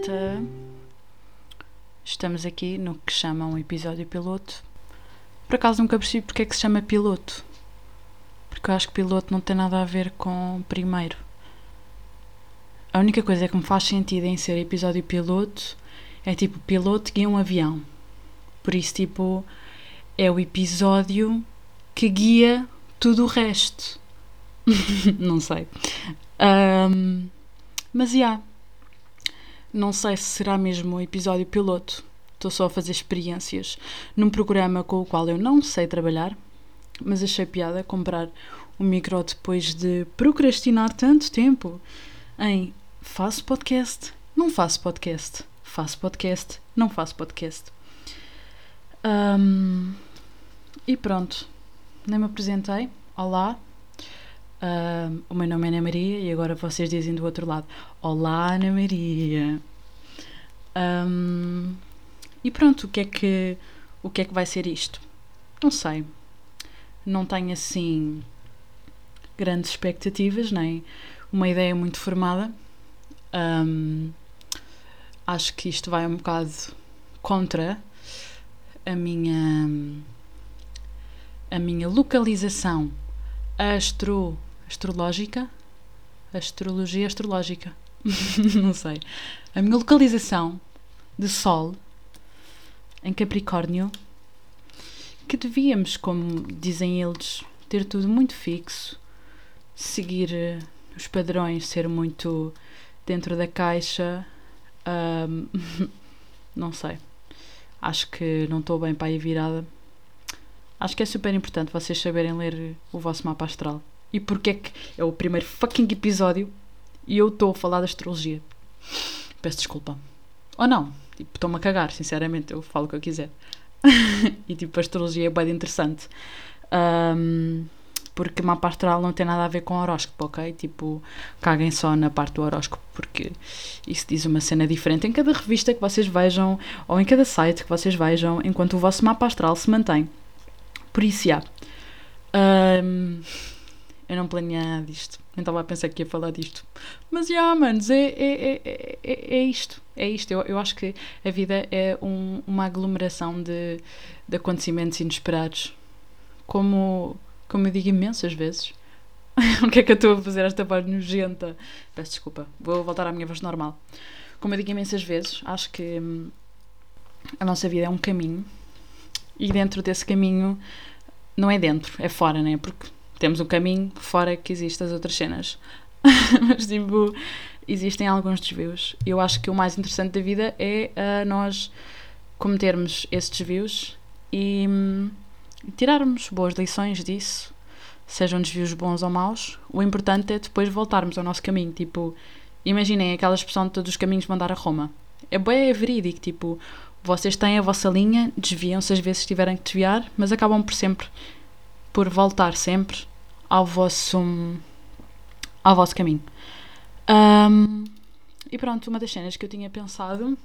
malta! Estamos aqui no que chamam episódio piloto. Por acaso nunca percebi porque é que se chama piloto. Porque eu acho que piloto não tem nada a ver com primeiro. A única coisa que me faz sentido em ser episódio piloto é tipo piloto guia um avião. Por isso, tipo, é o episódio que guia tudo o resto. não sei. Um, mas já. Yeah, não sei se será mesmo o episódio piloto. Estou só a fazer experiências num programa com o qual eu não sei trabalhar, mas achei piada comprar um micro depois de procrastinar tanto tempo em faço podcast, não faço podcast, faço podcast, não faço podcast. Um, e pronto, nem me apresentei. Olá, Uh, o meu nome é Ana Maria e agora vocês dizem do outro lado: Olá, Ana Maria. Um, e pronto, o que, é que, o que é que vai ser isto? Não sei. Não tenho assim grandes expectativas, nem uma ideia muito formada. Um, acho que isto vai um bocado contra a minha a minha localização astro astrológica, astrologia astrológica, não sei, a minha localização de Sol em Capricórnio, que devíamos, como dizem eles, ter tudo muito fixo, seguir eh, os padrões, ser muito dentro da caixa. Um, não sei. Acho que não estou bem para aí virada. Acho que é super importante vocês saberem ler o vosso mapa astral. E porque é que é o primeiro fucking episódio e eu estou a falar da astrologia. Peço desculpa. Ou não, tipo, estou-me a cagar, sinceramente, eu falo o que eu quiser. e tipo, a astrologia é bem interessante. Um, porque mapa astral não tem nada a ver com horóscopo, ok? Tipo, caguem só na parte do horóscopo, porque isso diz uma cena diferente em cada revista que vocês vejam ou em cada site que vocês vejam, enquanto o vosso mapa astral se mantém. Por isso, já. Um, eu não planeei nada disto. Nem estava a pensar que ia falar disto. Mas, já, yeah, manos, é, é, é, é, é isto. É isto. Eu, eu acho que a vida é um, uma aglomeração de, de acontecimentos inesperados. Como, como eu digo imensas vezes. o que é que eu estou a fazer esta voz nojenta? Peço desculpa. Vou voltar à minha voz normal. Como eu digo imensas vezes, acho que hum, a nossa vida é um caminho. E dentro desse caminho, não é dentro, é fora, né? Porque temos um caminho fora que existem as outras cenas. Mas, tipo, existem alguns desvios. Eu acho que o mais interessante da vida é uh, nós cometermos esses desvios e um, tirarmos boas lições disso, sejam desvios bons ou maus. O importante é depois voltarmos ao nosso caminho. Tipo, imaginem aquela expressão de todos os caminhos vão dar a Roma. É bem é verídico, tipo, vocês têm a vossa linha, desviam-se às vezes tiverem que desviar, mas acabam por sempre, por voltar sempre ao vosso, ao vosso caminho. Um, e pronto, uma das cenas que eu tinha pensado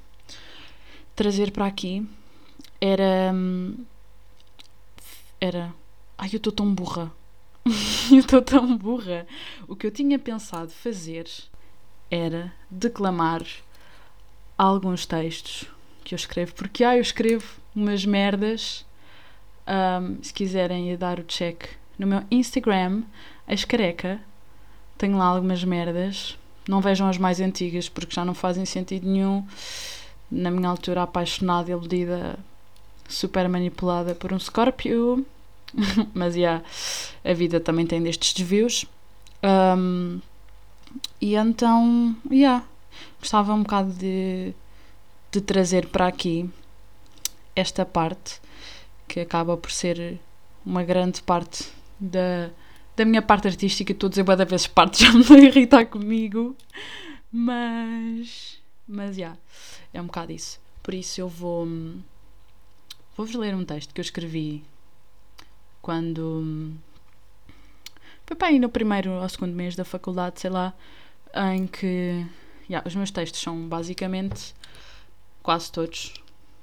trazer para aqui era. Era. Ai, eu estou tão burra. eu estou tão burra. O que eu tinha pensado fazer era declamar alguns textos que eu escrevo, porque ah, eu escrevo umas merdas. Um, se quiserem dar o check no meu Instagram, a escareca. Tenho lá algumas merdas. Não vejam as mais antigas porque já não fazem sentido nenhum. Na minha altura, apaixonada iludida, super manipulada por um Scorpio. Mas, já, yeah, a vida também tem destes desvios. Um, e então, yeah, gostava um bocado de, de trazer para aqui esta parte que acaba por ser uma grande parte da, da minha parte artística. Estou a dizer várias vezes parte, já me irritar comigo. Mas. Mas, já. Yeah, é um bocado isso. Por isso eu vou. Vou-vos ler um texto que eu escrevi quando. Foi para no primeiro ou segundo mês da faculdade, sei lá, em que. Yeah, os meus textos são basicamente quase todos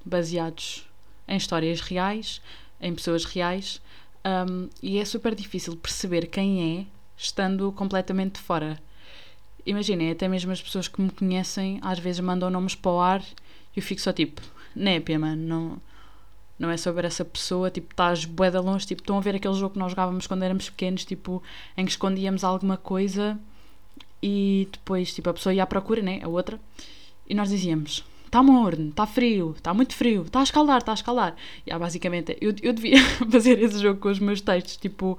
baseados em histórias reais, em pessoas reais, um, e é super difícil perceber quem é estando completamente fora. imaginem, até mesmo as pessoas que me conhecem às vezes mandam nomes para o ar e eu fico só tipo, népia, mano, não, não é sobre essa pessoa, tipo, estás bué de longe, tipo, estão a ver aquele jogo que nós jogávamos quando éramos pequenos, tipo, em que escondíamos alguma coisa e depois, tipo, a pessoa ia à procura, né, a outra, e nós dizíamos, está morno, está frio, está muito frio, está a escaldar, está a escaldar. E ah, basicamente, eu, eu devia fazer esse jogo com os meus textos, tipo,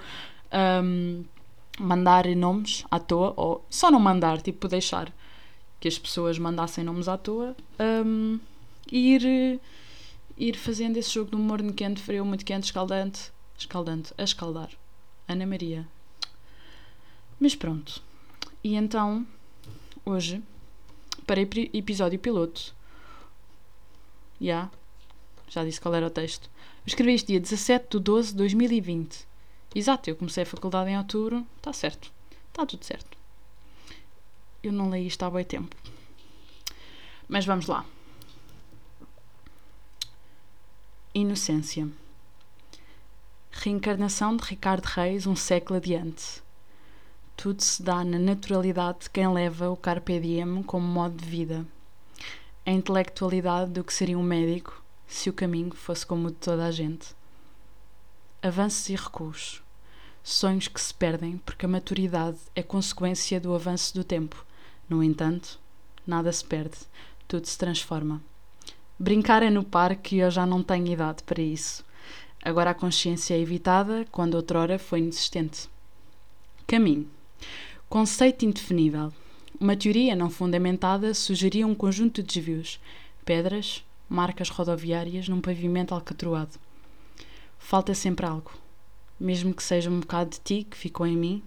um, mandar nomes à toa, ou só não mandar, tipo, deixar que as pessoas mandassem nomes à toa um, ir, ir fazendo esse jogo um morno quente, frio, muito quente, escaldante, escaldante, a escaldar. Ana Maria. Mas pronto. E então, hoje, para episódio piloto, yeah, já disse qual era o texto. Eu escrevi este dia 17 de 12 de 2020. Exato, eu comecei a faculdade em outubro, está certo, está tudo certo. Eu não leio isto há bem tempo. Mas vamos lá. Inocência. Reencarnação de Ricardo Reis, um século adiante. Tudo se dá na naturalidade de quem leva o carpe diem como modo de vida. A intelectualidade do que seria um médico se o caminho fosse como o de toda a gente. Avanços e recuos sonhos que se perdem porque a maturidade é consequência do avanço do tempo. No entanto, nada se perde, tudo se transforma. Brincar é no parque e eu já não tenho idade para isso. Agora a consciência é evitada quando outrora foi inexistente. Caminho. Conceito indefinível. Uma teoria não fundamentada sugeria um conjunto de desvios, pedras, marcas rodoviárias num pavimento alcatroado. Falta sempre algo mesmo que seja um bocado de ti que ficou em mim,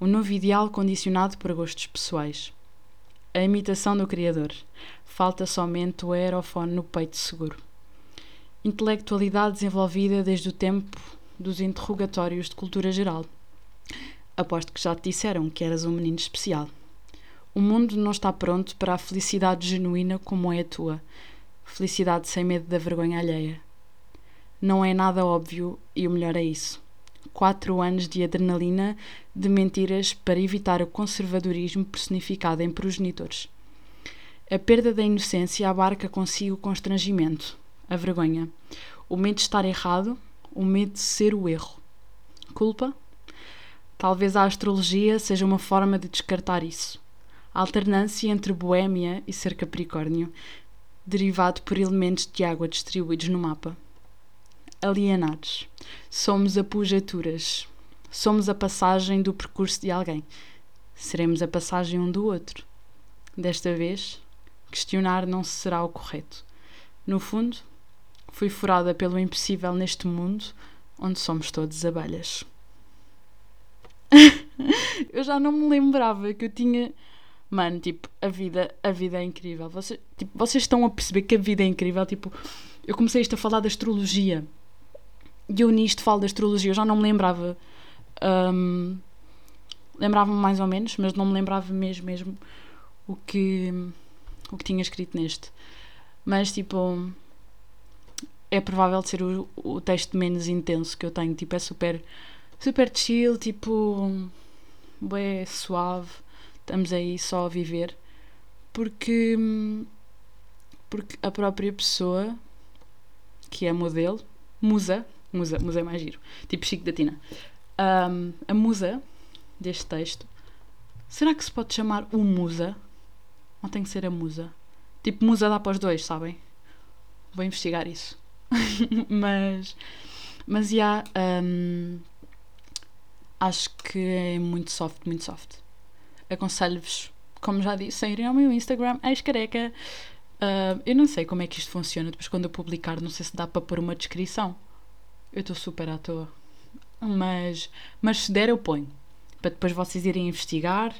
um novo ideal condicionado por gostos pessoais. A imitação do Criador. Falta somente o aerofone no peito seguro. Intelectualidade desenvolvida desde o tempo dos interrogatórios de cultura geral. Aposto que já te disseram que eras um menino especial. O mundo não está pronto para a felicidade genuína como é a tua. Felicidade sem medo da vergonha alheia. Não é nada óbvio e o melhor é isso quatro anos de adrenalina de mentiras para evitar o conservadorismo personificado em progenitores. A perda da inocência abarca consigo o constrangimento, a vergonha, o medo de estar errado, o medo de ser o erro. Culpa? Talvez a astrologia seja uma forma de descartar isso. Alternância entre boêmia e ser capricórnio, derivado por elementos de água distribuídos no mapa alienados. Somos apujaturas. Somos a passagem do percurso de alguém. Seremos a passagem um do outro. Desta vez, questionar não será o correto. No fundo, fui furada pelo impossível neste mundo onde somos todos abelhas. eu já não me lembrava que eu tinha. Mano, tipo, a vida, a vida é incrível. Vocês, tipo, vocês estão a perceber que a vida é incrível. Tipo, eu comecei isto a falar da astrologia. E eu nisto falo da astrologia, eu já não me lembrava. Um, lembrava-me mais ou menos, mas não me lembrava mesmo, mesmo o que, o que tinha escrito neste. Mas tipo, é provável de ser o, o texto menos intenso que eu tenho. Tipo, é super, super chill, tipo, bem suave. Estamos aí só a viver. Porque, porque a própria pessoa, que é modelo, musa, Musa, musa é mais giro. Tipo Chico da Tina. Um, a musa deste texto. Será que se pode chamar o musa? Ou tem que ser a musa? Tipo, musa dá para os dois, sabem? Vou investigar isso. mas, mas já, um, acho que é muito soft, muito soft. Aconselho-vos, como já disse, a irem ao meu Instagram, ex-careca. Uh, eu não sei como é que isto funciona. Depois, quando eu publicar, não sei se dá para pôr uma descrição. Eu estou super à toa. Mas, mas se der, eu ponho. Para depois vocês irem investigar.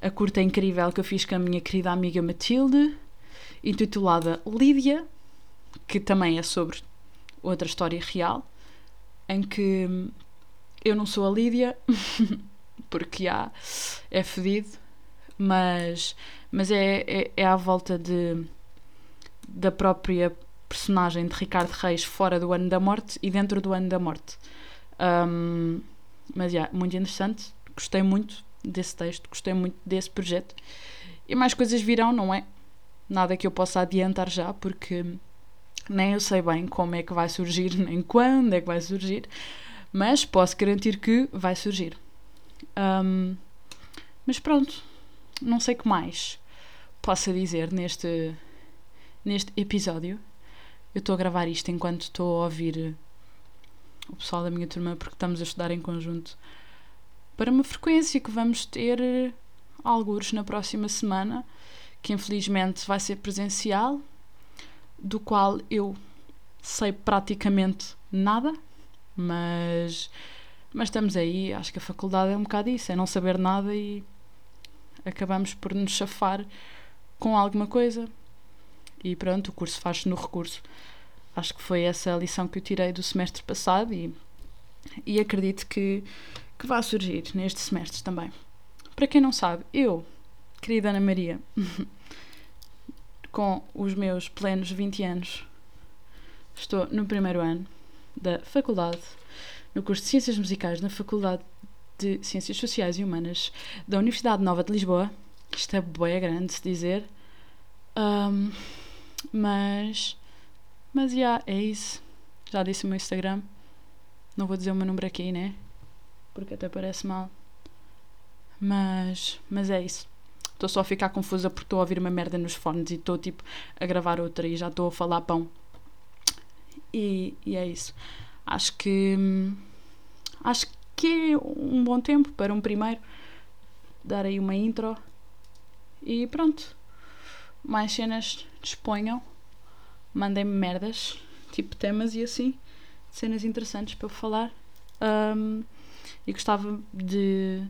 A curta incrível que eu fiz com a minha querida amiga Matilde, intitulada Lídia, que também é sobre outra história real, em que eu não sou a Lídia, porque já é fedido, mas, mas é, é, é à volta de, da própria personagem de Ricardo Reis fora do ano da morte e dentro do ano da morte. Um, mas, yeah, muito interessante, gostei muito desse texto, gostei muito desse projeto. E mais coisas virão, não é? Nada que eu possa adiantar já, porque nem eu sei bem como é que vai surgir, nem quando é que vai surgir, mas posso garantir que vai surgir. Um, mas pronto, não sei o que mais possa dizer neste, neste episódio. Eu estou a gravar isto enquanto estou a ouvir o pessoal da minha turma, porque estamos a estudar em conjunto para uma frequência que vamos ter alguns na próxima semana, que infelizmente vai ser presencial, do qual eu sei praticamente nada, mas, mas estamos aí. Acho que a faculdade é um bocado isso, é não saber nada e acabamos por nos chafar com alguma coisa. E pronto, o curso faz-se no recurso. Acho que foi essa a lição que eu tirei do semestre passado e, e acredito que, que vai surgir neste semestre também. Para quem não sabe, eu, querida Ana Maria, com os meus plenos 20 anos, estou no primeiro ano da faculdade, no curso de Ciências Musicais na Faculdade de Ciências Sociais e Humanas da Universidade Nova de Lisboa. Isto é bem grande se dizer. Um, mas. Mas já, yeah, é isso. Já disse o meu Instagram. Não vou dizer o meu número aqui, né? Porque até parece mal. Mas. Mas é isso. Estou só a ficar confusa porque estou a ouvir uma merda nos fones e estou tipo a gravar outra e já estou a falar pão. E, e é isso. Acho que. Acho que é um bom tempo para um primeiro. Dar aí uma intro. E pronto. Mais cenas disponham. Mandem-me merdas. Tipo temas e assim. Cenas interessantes para eu falar. Um, e gostava de,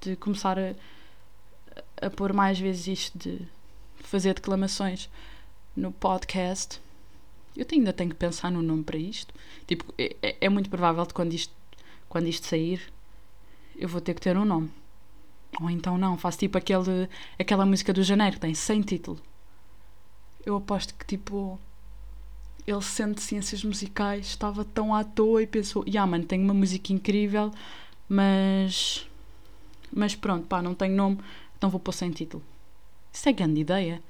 de começar a a pôr mais vezes isto de fazer declamações no podcast. Eu ainda tenho que pensar no nome para isto. Tipo, é, é, é muito provável que quando isto, quando isto sair, eu vou ter que ter um nome. Ou então não, faço tipo aquele, aquela música do Janeiro que tem sem título. Eu aposto que tipo ele sente ciências musicais, estava tão à toa e pensou, yeah mano, tenho uma música incrível, mas mas pronto, pá, não tenho nome, então vou pôr sem título. Isso é grande ideia.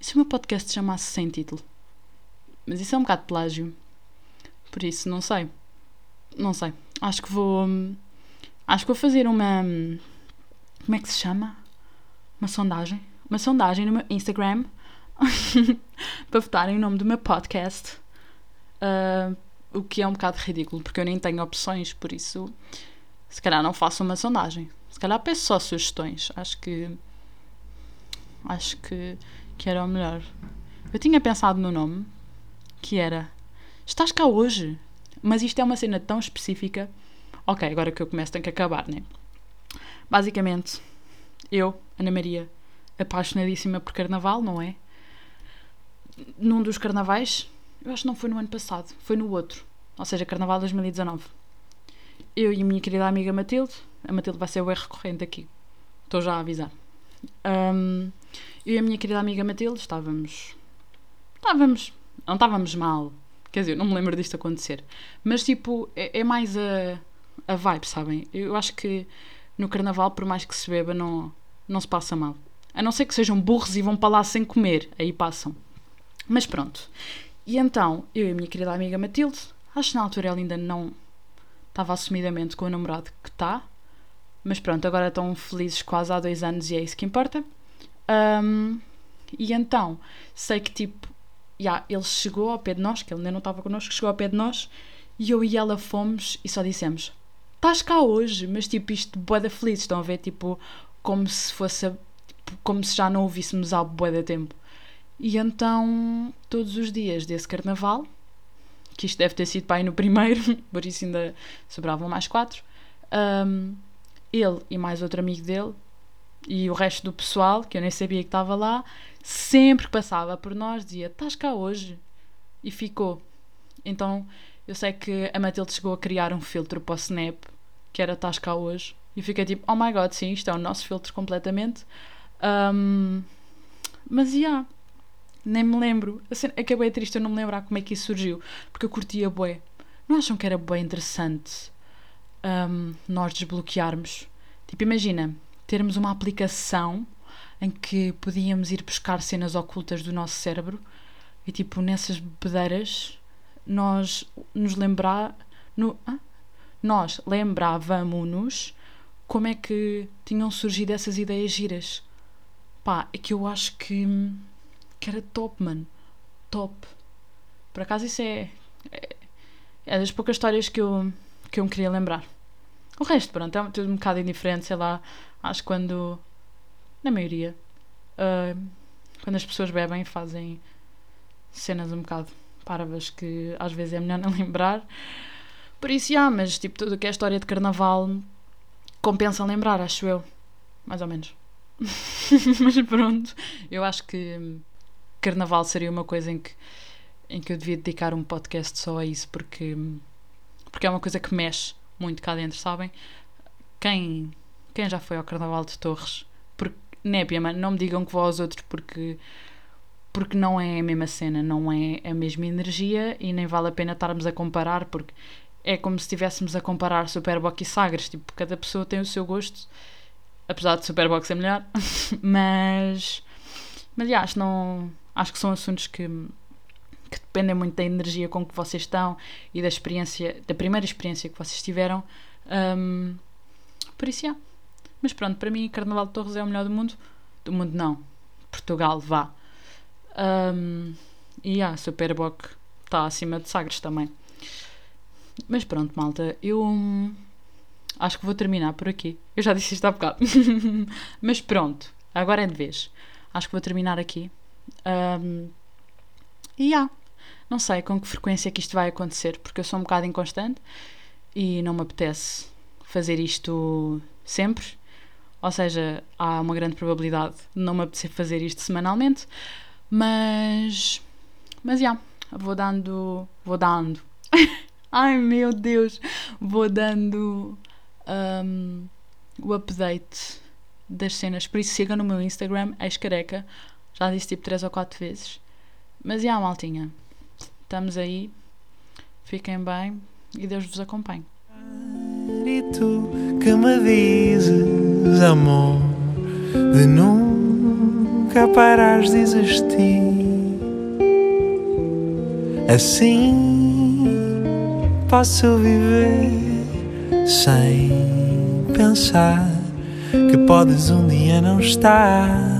E se o meu podcast chamasse sem título? Mas isso é um bocado plágio. Por isso, não sei. Não sei. Acho que vou. Acho que vou fazer uma. Como é que se chama? Uma sondagem. Uma sondagem no meu Instagram para votarem o nome do meu podcast. Uh, o que é um bocado ridículo, porque eu nem tenho opções, por isso, se calhar não faço uma sondagem. Se calhar peço só sugestões. Acho que. Acho que, que era o melhor. Eu tinha pensado no nome, que era Estás cá hoje? Mas isto é uma cena tão específica. Ok, agora que eu começo tem que acabar, né? Basicamente, eu, Ana Maria, apaixonadíssima por carnaval, não é? Num dos carnavais, eu acho que não foi no ano passado, foi no outro, ou seja, Carnaval 2019. Eu e a minha querida amiga Matilde, a Matilde vai ser o erro recorrente aqui. Estou já a avisar. Um, eu e a minha querida amiga Matilde estávamos. Estávamos. Não estávamos mal. Quer dizer, não me lembro disto acontecer. Mas tipo, é, é mais a, a vibe, sabem? Eu acho que no carnaval, por mais que se beba, não, não se passa mal. A não ser que sejam burros e vão para lá sem comer. Aí passam. Mas pronto. E então, eu e a minha querida amiga Matilde, acho que na altura ela ainda não estava assumidamente com o namorado que está. Mas pronto, agora estão felizes quase há dois anos e é isso que importa. Um, e então, sei que tipo, yeah, ele chegou ao pé de nós, que ele ainda não estava connosco, chegou ao pé de nós e eu e ela fomos e só dissemos: Estás cá hoje, mas tipo, isto boa da feliz. Estão a ver, tipo, como se fosse, tipo, como se já não ouvíssemos boa da tempo. E então, todos os dias desse carnaval, que isto deve ter sido pai no primeiro, por isso ainda sobravam mais quatro. Um, ele e mais outro amigo dele e o resto do pessoal, que eu nem sabia que estava lá, sempre que passava por nós dizia: Estás cá hoje? E ficou. Então eu sei que a Matilde chegou a criar um filtro para o Snap que era Estás cá hoje. E fiquei tipo: Oh my god, sim, isto é o nosso filtro completamente. Um, mas já. Yeah, nem me lembro. Assim, acabei triste eu não me lembrar como é que isso surgiu. Porque eu curtia bué. Não acham que era bué interessante? um, nós desbloquearmos Tipo, imagina termos uma aplicação em que podíamos ir buscar cenas ocultas do nosso cérebro e, tipo, nessas bebedeiras nós nos lembrar. No, ah? Nós lembrávamos-nos como é que tinham surgido essas ideias giras. Pá, é que eu acho que, que era top, mano. Top. Por acaso isso é, é, é das poucas histórias que eu, que eu me queria lembrar. O resto, pronto, é tudo um bocado indiferente, sei lá. Acho que quando. Na maioria. Uh, quando as pessoas bebem, fazem cenas um bocado parvas que às vezes é melhor não lembrar. Por isso, já, mas tipo, tudo que é história de carnaval compensa lembrar, acho eu. Mais ou menos. mas pronto, eu acho que carnaval seria uma coisa em que, em que eu devia dedicar um podcast só a isso, porque, porque é uma coisa que mexe muito cá dentro, sabem? Quem, quem já foi ao Carnaval de Torres? Népia, mano, não me digam que vou aos outros porque, porque não é a mesma cena, não é a mesma energia e nem vale a pena estarmos a comparar porque é como se estivéssemos a comparar Superbox e Sagres, tipo, cada pessoa tem o seu gosto, apesar de Superbox ser melhor, mas, mas acho, não, acho que são assuntos que, que dependem muito da energia com que vocês estão e da experiência, da primeira experiência que vocês tiveram. Um, por isso, yeah. Mas pronto, para mim, Carnaval de Torres é o melhor do mundo. Do mundo, não. Portugal, vá. Um, e yeah, Superboc está acima de Sagres também. Mas pronto, malta, eu hum, acho que vou terminar por aqui. Eu já disse isto há bocado. Mas pronto, agora é de vez. Acho que vou terminar aqui. Um, e há. Não sei com que frequência que isto vai acontecer, porque eu sou um bocado inconstante e não me apetece fazer isto sempre. Ou seja, há uma grande probabilidade de não me apetecer fazer isto semanalmente. Mas. Mas já. Yeah, vou dando. Vou dando. Ai meu Deus! Vou dando. Um, o update das cenas. Por isso sigam no meu Instagram, ex-careca. Já disse tipo 3 ou 4 vezes. Mas e yeah, maltinha, estamos aí, fiquem bem e Deus vos acompanhe. Tu que me dizes, amor, de nunca parares de existir. Assim posso viver sem pensar que podes um dia não estar